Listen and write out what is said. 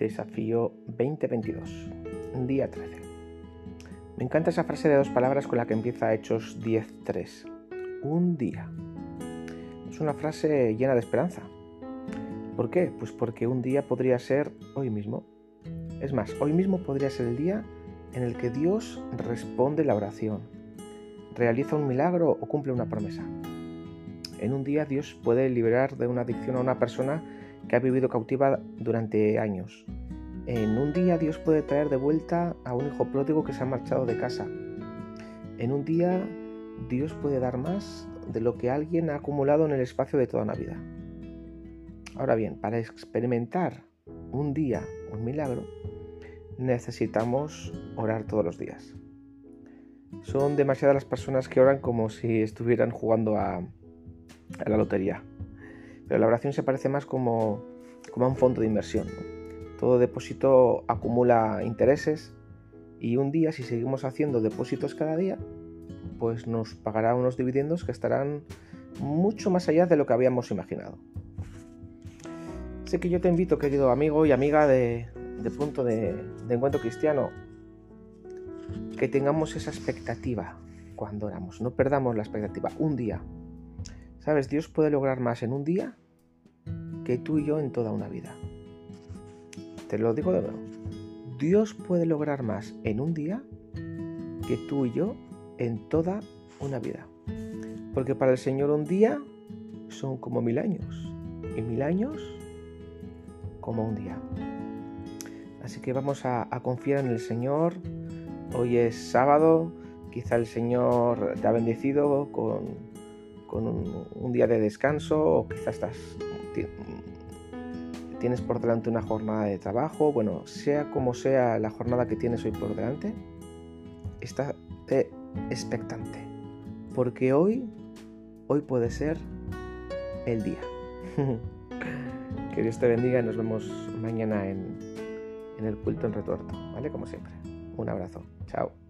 Desafío 2022, día 13. Me encanta esa frase de dos palabras con la que empieza Hechos 10.3. Un día. Es una frase llena de esperanza. ¿Por qué? Pues porque un día podría ser hoy mismo. Es más, hoy mismo podría ser el día en el que Dios responde la oración, realiza un milagro o cumple una promesa. En un día Dios puede liberar de una adicción a una persona que ha vivido cautiva durante años. En un día Dios puede traer de vuelta a un hijo pródigo que se ha marchado de casa. En un día Dios puede dar más de lo que alguien ha acumulado en el espacio de toda una vida. Ahora bien, para experimentar un día, un milagro, necesitamos orar todos los días. Son demasiadas las personas que oran como si estuvieran jugando a, a la lotería. Pero la oración se parece más como, como a un fondo de inversión. Todo depósito acumula intereses y un día si seguimos haciendo depósitos cada día, pues nos pagará unos dividendos que estarán mucho más allá de lo que habíamos imaginado. Sé que yo te invito, querido amigo y amiga de, punto de, de encuentro cristiano, que tengamos esa expectativa cuando oramos. No perdamos la expectativa. Un día. ¿Sabes? Dios puede lograr más en un día que tú y yo en toda una vida. Te lo digo de nuevo. Dios puede lograr más en un día que tú y yo en toda una vida. Porque para el Señor un día son como mil años y mil años como un día. Así que vamos a, confiar en el Señor. Hoy es sábado, quizá el Señor te ha bendecido con, un, un, día de descanso o quizá estás tienes por delante una jornada de trabajo, bueno, sea como sea la jornada que tienes hoy por delante, está expectante, porque hoy, hoy puede ser el día. que Dios te bendiga y nos vemos mañana en, en el culto en retuerto, ¿vale? Como siempre. Un abrazo. Chao.